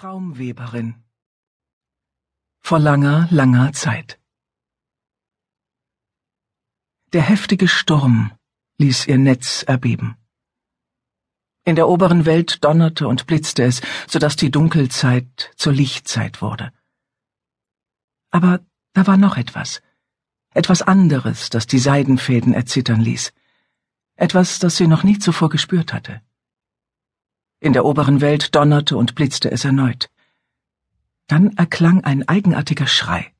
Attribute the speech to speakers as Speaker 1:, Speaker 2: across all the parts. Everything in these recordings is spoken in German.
Speaker 1: Traumweberin Vor langer, langer Zeit Der heftige Sturm ließ ihr Netz erbeben. In der oberen Welt donnerte und blitzte es, so dass die Dunkelzeit zur Lichtzeit wurde. Aber da war noch etwas, etwas anderes, das die Seidenfäden erzittern ließ, etwas, das sie noch nie zuvor gespürt hatte. In der oberen Welt donnerte und blitzte es erneut. Dann erklang ein eigenartiger Schrei.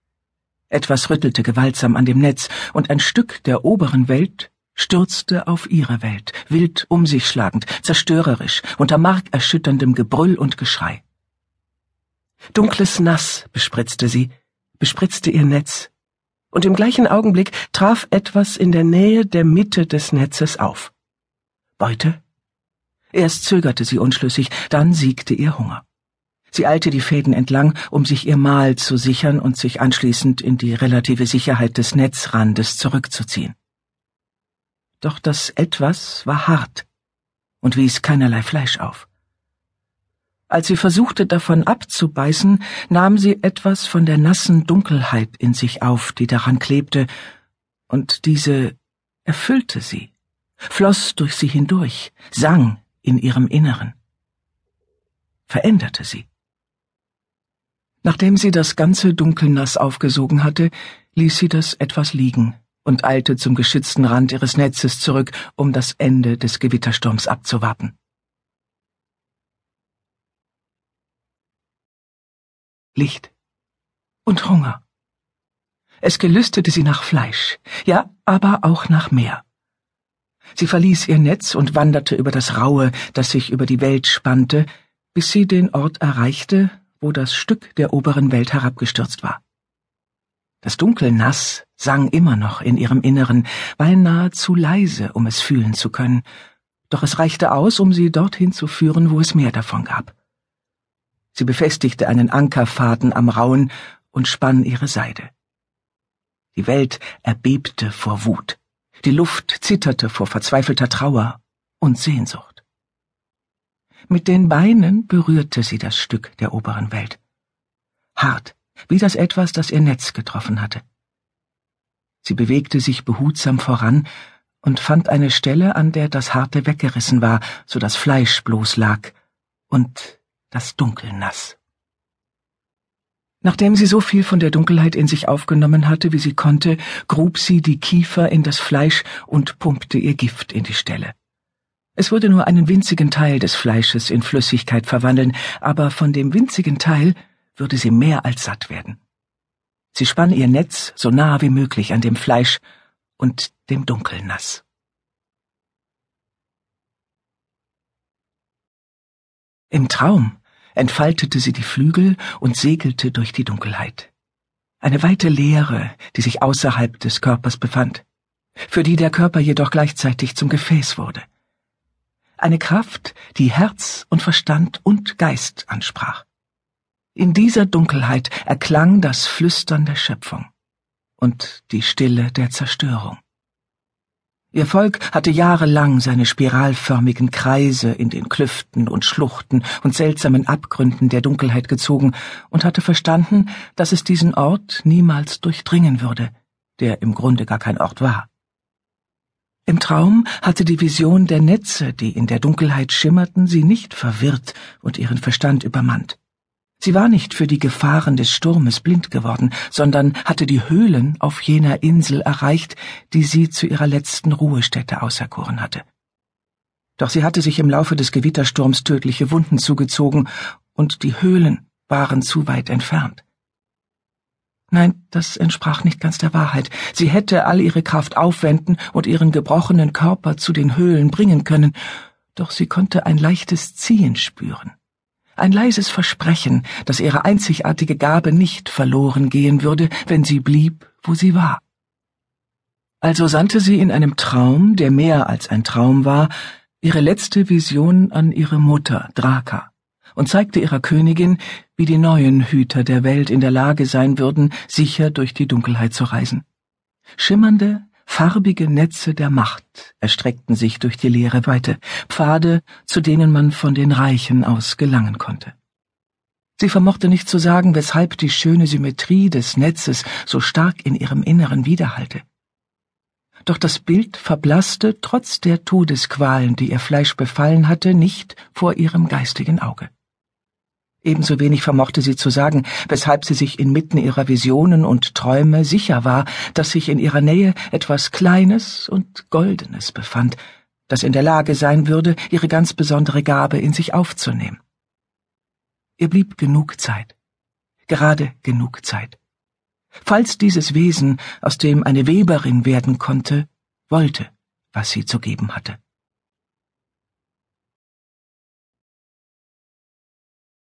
Speaker 1: Etwas rüttelte gewaltsam an dem Netz, und ein Stück der oberen Welt stürzte auf ihre Welt, wild um sich schlagend, zerstörerisch, unter markerschütterndem Gebrüll und Geschrei. Dunkles Nass bespritzte sie, bespritzte ihr Netz, und im gleichen Augenblick traf etwas in der Nähe der Mitte des Netzes auf. Beute? Erst zögerte sie unschlüssig, dann siegte ihr Hunger. Sie eilte die Fäden entlang, um sich ihr Mahl zu sichern und sich anschließend in die relative Sicherheit des Netzrandes zurückzuziehen. Doch das Etwas war hart und wies keinerlei Fleisch auf. Als sie versuchte, davon abzubeißen, nahm sie etwas von der nassen Dunkelheit in sich auf, die daran klebte, und diese erfüllte sie, floss durch sie hindurch, sang in ihrem Inneren. Veränderte sie. Nachdem sie das ganze Dunkelnass aufgesogen hatte, ließ sie das etwas liegen und eilte zum geschützten Rand ihres Netzes zurück, um das Ende des Gewittersturms abzuwarten. Licht und Hunger. Es gelüstete sie nach Fleisch, ja, aber auch nach mehr. Sie verließ ihr Netz und wanderte über das Raue, das sich über die Welt spannte, bis sie den Ort erreichte, wo das Stück der oberen Welt herabgestürzt war. Das dunkle Nass sang immer noch in ihrem Inneren, beinahe zu leise, um es fühlen zu können, doch es reichte aus, um sie dorthin zu führen, wo es mehr davon gab. Sie befestigte einen Ankerfaden am Rauen und spann ihre Seide. Die Welt erbebte vor Wut. Die Luft zitterte vor verzweifelter Trauer und Sehnsucht. Mit den Beinen berührte sie das Stück der oberen Welt. Hart, wie das etwas, das ihr Netz getroffen hatte. Sie bewegte sich behutsam voran und fand eine Stelle, an der das Harte weggerissen war, so das Fleisch bloß lag und das Dunkel nass. Nachdem sie so viel von der Dunkelheit in sich aufgenommen hatte, wie sie konnte, grub sie die Kiefer in das Fleisch und pumpte ihr Gift in die Stelle. Es würde nur einen winzigen Teil des Fleisches in Flüssigkeit verwandeln, aber von dem winzigen Teil würde sie mehr als satt werden. Sie spann ihr Netz so nah wie möglich an dem Fleisch und dem Dunkelnass. Im Traum entfaltete sie die Flügel und segelte durch die Dunkelheit. Eine weite Leere, die sich außerhalb des Körpers befand, für die der Körper jedoch gleichzeitig zum Gefäß wurde. Eine Kraft, die Herz und Verstand und Geist ansprach. In dieser Dunkelheit erklang das Flüstern der Schöpfung und die Stille der Zerstörung. Ihr Volk hatte jahrelang seine spiralförmigen Kreise in den Klüften und Schluchten und seltsamen Abgründen der Dunkelheit gezogen und hatte verstanden, dass es diesen Ort niemals durchdringen würde, der im Grunde gar kein Ort war. Im Traum hatte die Vision der Netze, die in der Dunkelheit schimmerten, sie nicht verwirrt und ihren Verstand übermannt. Sie war nicht für die Gefahren des Sturmes blind geworden, sondern hatte die Höhlen auf jener Insel erreicht, die sie zu ihrer letzten Ruhestätte auserkoren hatte. Doch sie hatte sich im Laufe des Gewittersturms tödliche Wunden zugezogen, und die Höhlen waren zu weit entfernt. Nein, das entsprach nicht ganz der Wahrheit. Sie hätte all ihre Kraft aufwenden und ihren gebrochenen Körper zu den Höhlen bringen können, doch sie konnte ein leichtes Ziehen spüren ein leises Versprechen, dass ihre einzigartige Gabe nicht verloren gehen würde, wenn sie blieb, wo sie war. Also sandte sie in einem Traum, der mehr als ein Traum war, ihre letzte Vision an ihre Mutter, Draka, und zeigte ihrer Königin, wie die neuen Hüter der Welt in der Lage sein würden, sicher durch die Dunkelheit zu reisen. Schimmernde, Farbige Netze der Macht erstreckten sich durch die leere Weite, Pfade, zu denen man von den Reichen aus gelangen konnte. Sie vermochte nicht zu sagen, weshalb die schöne Symmetrie des Netzes so stark in ihrem Inneren widerhallte. Doch das Bild verblasste trotz der Todesqualen, die ihr Fleisch befallen hatte, nicht vor ihrem geistigen Auge. Ebenso wenig vermochte sie zu sagen, weshalb sie sich inmitten ihrer Visionen und Träume sicher war, dass sich in ihrer Nähe etwas Kleines und Goldenes befand, das in der Lage sein würde, ihre ganz besondere Gabe in sich aufzunehmen. Ihr blieb genug Zeit, gerade genug Zeit. Falls dieses Wesen, aus dem eine Weberin werden konnte, wollte, was sie zu geben hatte.